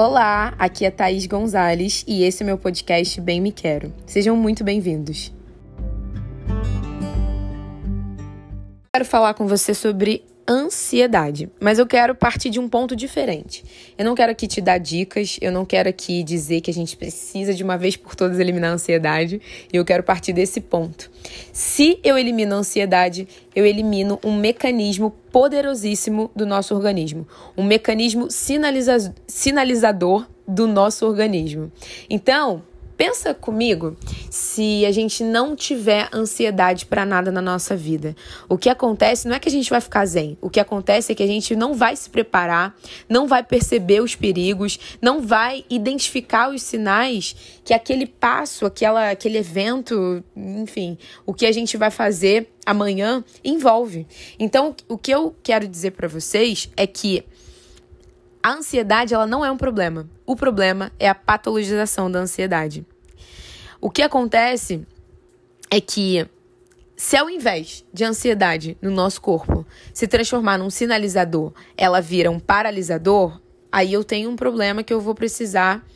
Olá, aqui é Thaís Gonzalez e esse é meu podcast Bem Me Quero. Sejam muito bem-vindos. Quero falar com você sobre ansiedade, mas eu quero partir de um ponto diferente. Eu não quero aqui te dar dicas, eu não quero aqui dizer que a gente precisa de uma vez por todas eliminar a ansiedade, eu quero partir desse ponto. Se eu elimino a ansiedade, eu elimino um mecanismo poderosíssimo do nosso organismo, um mecanismo sinaliza sinalizador do nosso organismo. Então, Pensa comigo se a gente não tiver ansiedade para nada na nossa vida. O que acontece não é que a gente vai ficar zen. O que acontece é que a gente não vai se preparar, não vai perceber os perigos, não vai identificar os sinais que aquele passo, aquela, aquele evento, enfim, o que a gente vai fazer amanhã envolve. Então, o que eu quero dizer para vocês é que a ansiedade ela não é um problema. O problema é a patologização da ansiedade. O que acontece é que se ao invés de ansiedade no nosso corpo se transformar num sinalizador, ela vira um paralisador, aí eu tenho um problema que eu vou precisar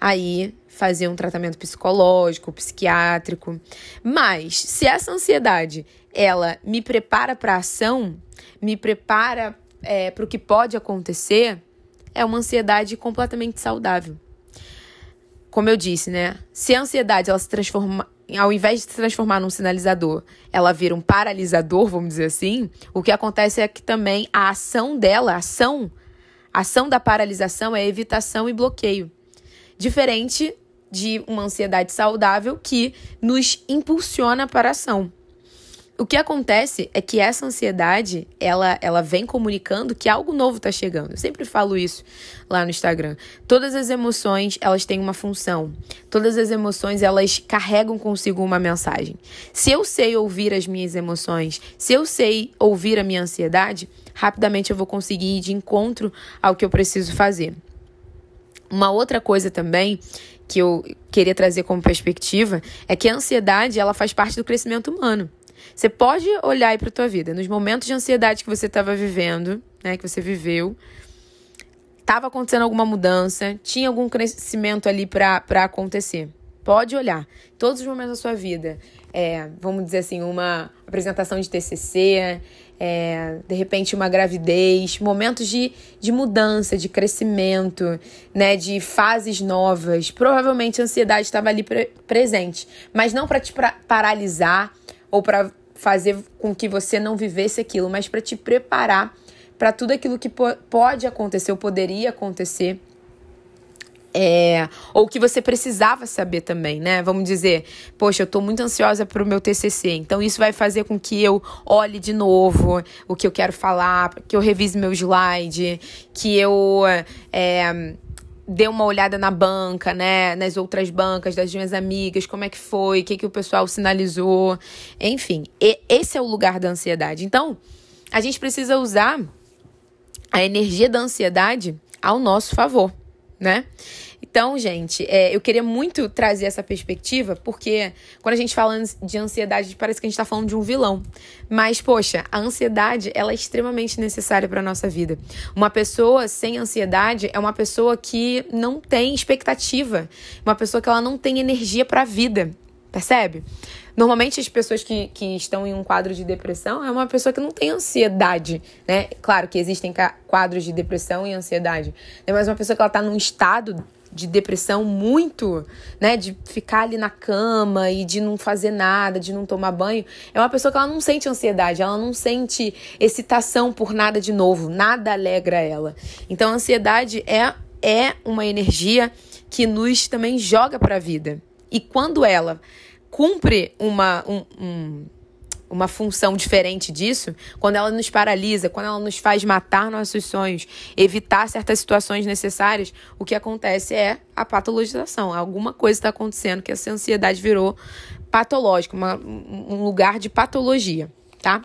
aí fazer um tratamento psicológico, psiquiátrico. Mas se essa ansiedade ela me prepara para ação, me prepara é, para o que pode acontecer, é uma ansiedade completamente saudável. Como eu disse, né? Se a ansiedade ela se transforma, ao invés de se transformar num sinalizador, ela vira um paralisador, vamos dizer assim, o que acontece é que também a ação dela, a ação, a ação da paralisação é evitação e bloqueio. Diferente de uma ansiedade saudável que nos impulsiona para a ação. O que acontece é que essa ansiedade, ela, ela vem comunicando que algo novo está chegando. Eu sempre falo isso lá no Instagram. Todas as emoções, elas têm uma função. Todas as emoções, elas carregam consigo uma mensagem. Se eu sei ouvir as minhas emoções, se eu sei ouvir a minha ansiedade, rapidamente eu vou conseguir ir de encontro ao que eu preciso fazer. Uma outra coisa também que eu queria trazer como perspectiva é que a ansiedade, ela faz parte do crescimento humano. Você pode olhar aí para tua vida, nos momentos de ansiedade que você estava vivendo, né, que você viveu, estava acontecendo alguma mudança, tinha algum crescimento ali para acontecer. Pode olhar. Todos os momentos da sua vida. É, vamos dizer assim, uma apresentação de TCC, é, de repente uma gravidez, momentos de, de mudança, de crescimento, né, de fases novas. Provavelmente a ansiedade estava ali pre presente, mas não para te pra paralisar ou para fazer com que você não vivesse aquilo, mas para te preparar para tudo aquilo que pode acontecer ou poderia acontecer. É, ou que você precisava saber também, né? Vamos dizer, poxa, eu tô muito ansiosa para o meu TCC, então isso vai fazer com que eu olhe de novo o que eu quero falar, que eu revise meu slide, que eu é, dê uma olhada na banca, né? Nas outras bancas das minhas amigas, como é que foi, o que, que o pessoal sinalizou. Enfim, esse é o lugar da ansiedade. Então, a gente precisa usar a energia da ansiedade ao nosso favor, né? Então, gente, é, eu queria muito trazer essa perspectiva, porque quando a gente fala de ansiedade, parece que a gente está falando de um vilão. Mas, poxa, a ansiedade, ela é extremamente necessária para nossa vida. Uma pessoa sem ansiedade é uma pessoa que não tem expectativa, uma pessoa que ela não tem energia para a vida, percebe? Normalmente as pessoas que, que estão em um quadro de depressão é uma pessoa que não tem ansiedade, né? Claro que existem quadros de depressão e ansiedade, né? mas uma pessoa que ela está num estado de depressão muito, né, de ficar ali na cama e de não fazer nada, de não tomar banho, é uma pessoa que ela não sente ansiedade, ela não sente excitação por nada de novo, nada alegra ela. Então a ansiedade é é uma energia que nos também joga para a vida. E quando ela cumpre uma um, um uma função diferente disso, quando ela nos paralisa, quando ela nos faz matar nossos sonhos, evitar certas situações necessárias, o que acontece é a patologização. Alguma coisa está acontecendo que essa ansiedade virou patológica, uma, um lugar de patologia, tá?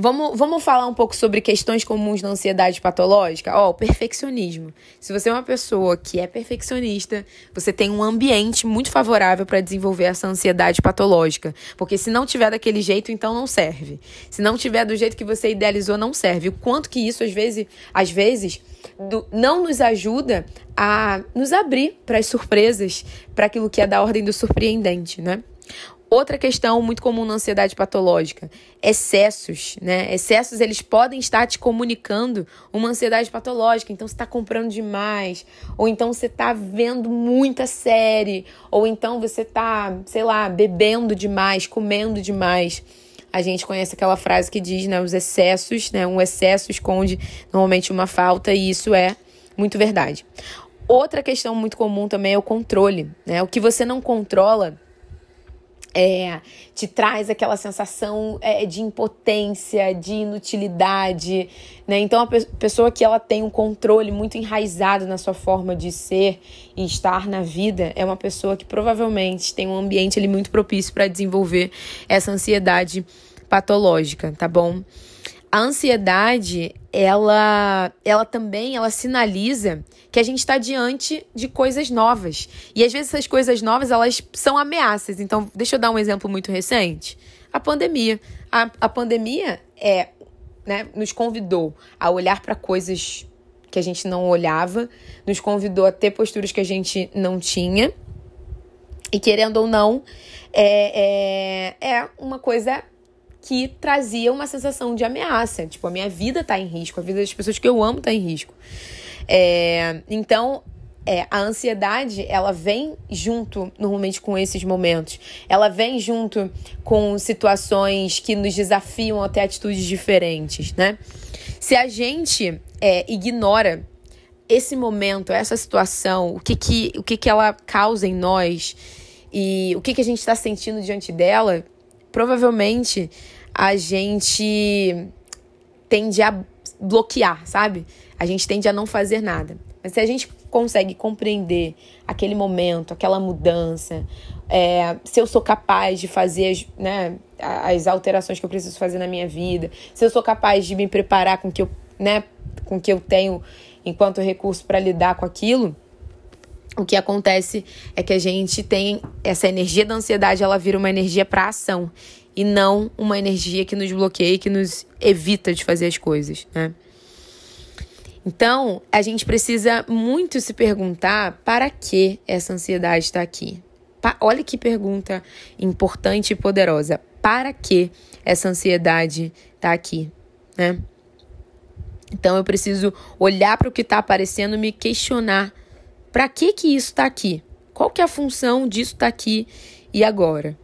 Vamos, vamos falar um pouco sobre questões comuns da ansiedade patológica? Ó, oh, perfeccionismo. Se você é uma pessoa que é perfeccionista, você tem um ambiente muito favorável para desenvolver essa ansiedade patológica. Porque se não tiver daquele jeito, então não serve. Se não tiver do jeito que você idealizou, não serve. O quanto que isso, às vezes, às vezes do, não nos ajuda a nos abrir para as surpresas, para aquilo que é da ordem do surpreendente, né? Outra questão muito comum na ansiedade patológica, excessos, né? Excessos eles podem estar te comunicando uma ansiedade patológica. Então você está comprando demais, ou então você está vendo muita série, ou então você está, sei lá, bebendo demais, comendo demais. A gente conhece aquela frase que diz, né, os excessos, né? Um excesso esconde normalmente uma falta e isso é muito verdade. Outra questão muito comum também é o controle, né? O que você não controla é, te traz aquela sensação é, de impotência, de inutilidade, né? Então a pe pessoa que ela tem um controle muito enraizado na sua forma de ser e estar na vida é uma pessoa que provavelmente tem um ambiente ali muito propício para desenvolver essa ansiedade patológica, tá bom? A ansiedade, ela, ela também, ela sinaliza que a gente está diante de coisas novas. E às vezes essas coisas novas, elas são ameaças. Então, deixa eu dar um exemplo muito recente. A pandemia. A, a pandemia é, né, nos convidou a olhar para coisas que a gente não olhava, nos convidou a ter posturas que a gente não tinha. E querendo ou não, é, é, é uma coisa que trazia uma sensação de ameaça. Tipo, a minha vida tá em risco, a vida das pessoas que eu amo tá em risco. É, então, é, a ansiedade, ela vem junto, normalmente, com esses momentos. Ela vem junto com situações que nos desafiam a ter atitudes diferentes, né? Se a gente é, ignora esse momento, essa situação, o que que, o que que ela causa em nós e o que que a gente está sentindo diante dela, provavelmente a gente tende a bloquear, sabe? A gente tende a não fazer nada. Mas se a gente consegue compreender aquele momento, aquela mudança, é, se eu sou capaz de fazer as, né, as alterações que eu preciso fazer na minha vida, se eu sou capaz de me preparar com que eu, né, com que eu tenho enquanto recurso para lidar com aquilo, o que acontece é que a gente tem essa energia da ansiedade, ela vira uma energia para ação e não uma energia que nos bloqueia, que nos evita de fazer as coisas, né? Então, a gente precisa muito se perguntar para que essa ansiedade está aqui. Pa Olha que pergunta importante e poderosa. Para que essa ansiedade está aqui, né? Então eu preciso olhar para o que está aparecendo e me questionar para que que isso está aqui? Qual que é a função disso estar tá aqui e agora?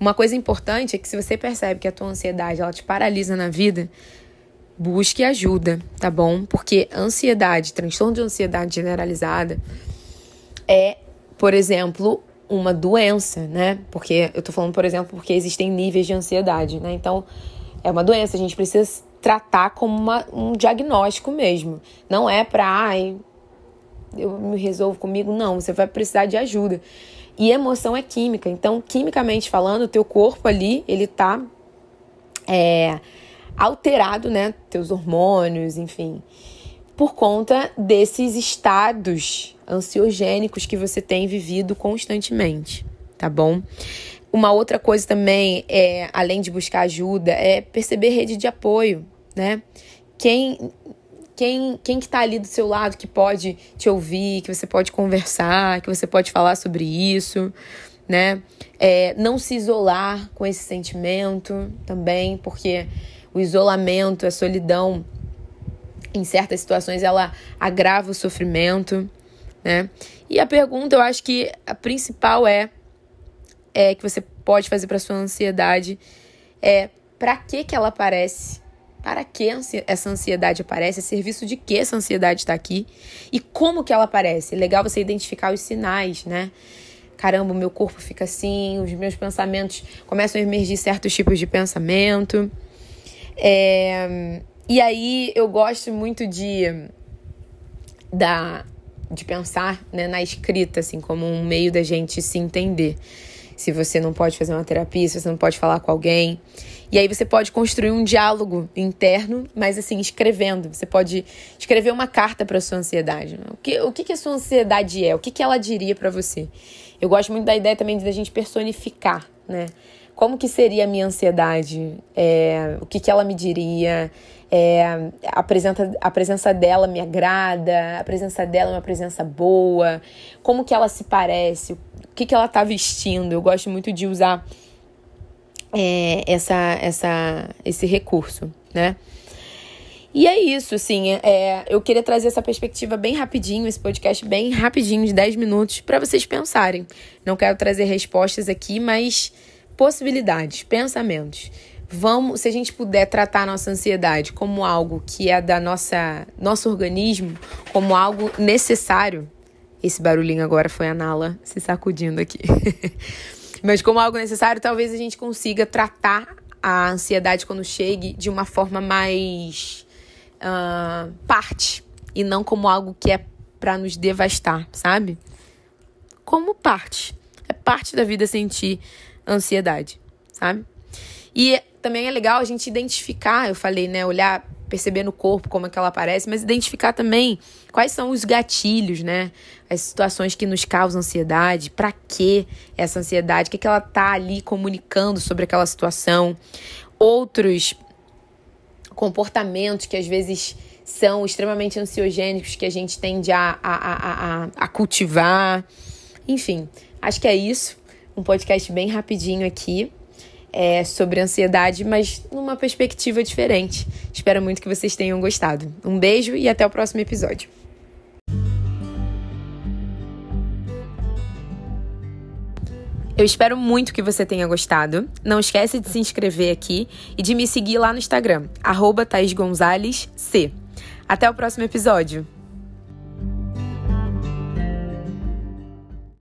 Uma coisa importante é que se você percebe que a tua ansiedade ela te paralisa na vida, busque ajuda, tá bom? Porque ansiedade, transtorno de ansiedade generalizada é, por exemplo, uma doença, né? Porque eu tô falando, por exemplo, porque existem níveis de ansiedade, né? Então, é uma doença, a gente precisa tratar como uma, um diagnóstico mesmo. Não é pra, ai, eu me resolvo comigo, não, você vai precisar de ajuda. E emoção é química, então, quimicamente falando, o teu corpo ali, ele tá é, alterado, né? Teus hormônios, enfim, por conta desses estados ansiogênicos que você tem vivido constantemente, tá bom? Uma outra coisa também é, além de buscar ajuda, é perceber rede de apoio, né? Quem quem, quem que tá ali do seu lado que pode te ouvir, que você pode conversar, que você pode falar sobre isso, né? É, não se isolar com esse sentimento também, porque o isolamento, a solidão, em certas situações, ela agrava o sofrimento, né? E a pergunta, eu acho que a principal é, é que você pode fazer para sua ansiedade é para que que ela aparece? Para que essa ansiedade aparece? A serviço de que essa ansiedade está aqui? E como que ela aparece? É legal você identificar os sinais, né? Caramba, o meu corpo fica assim, os meus pensamentos começam a emergir certos tipos de pensamento. É, e aí eu gosto muito de, da, de pensar né, na escrita, assim, como um meio da gente se entender. Se você não pode fazer uma terapia, se você não pode falar com alguém. E aí você pode construir um diálogo interno, mas assim, escrevendo. Você pode escrever uma carta para sua ansiedade. Né? O, que, o que, que a sua ansiedade é? O que, que ela diria para você? Eu gosto muito da ideia também de a gente personificar, né? Como que seria a minha ansiedade? É, o que, que ela me diria? É, a, presença, a presença dela me agrada? A presença dela é uma presença boa? Como que ela se parece? Que, que ela tá vestindo? Eu gosto muito de usar é, essa, essa, esse recurso, né? E é isso, assim, é, eu queria trazer essa perspectiva bem rapidinho, esse podcast bem rapidinho, de 10 minutos, para vocês pensarem. Não quero trazer respostas aqui, mas possibilidades, pensamentos. Vamos, se a gente puder tratar a nossa ansiedade como algo que é da nossa nosso organismo, como algo necessário. Esse barulhinho agora foi a Nala se sacudindo aqui. Mas como algo necessário, talvez a gente consiga tratar a ansiedade quando chegue de uma forma mais uh, parte e não como algo que é para nos devastar, sabe? Como parte. É parte da vida sentir ansiedade, sabe? E também é legal a gente identificar, eu falei, né, olhar, perceber no corpo como é que ela aparece, mas identificar também quais são os gatilhos, né? As situações que nos causam ansiedade, para que essa ansiedade, o que, que ela tá ali comunicando sobre aquela situação. Outros comportamentos que às vezes são extremamente ansiogênicos que a gente tende a, a, a, a cultivar. Enfim, acho que é isso um podcast bem rapidinho aqui é, sobre ansiedade, mas numa perspectiva diferente. Espero muito que vocês tenham gostado. Um beijo e até o próximo episódio. Eu espero muito que você tenha gostado. Não esquece de se inscrever aqui e de me seguir lá no Instagram, arroba Até o próximo episódio.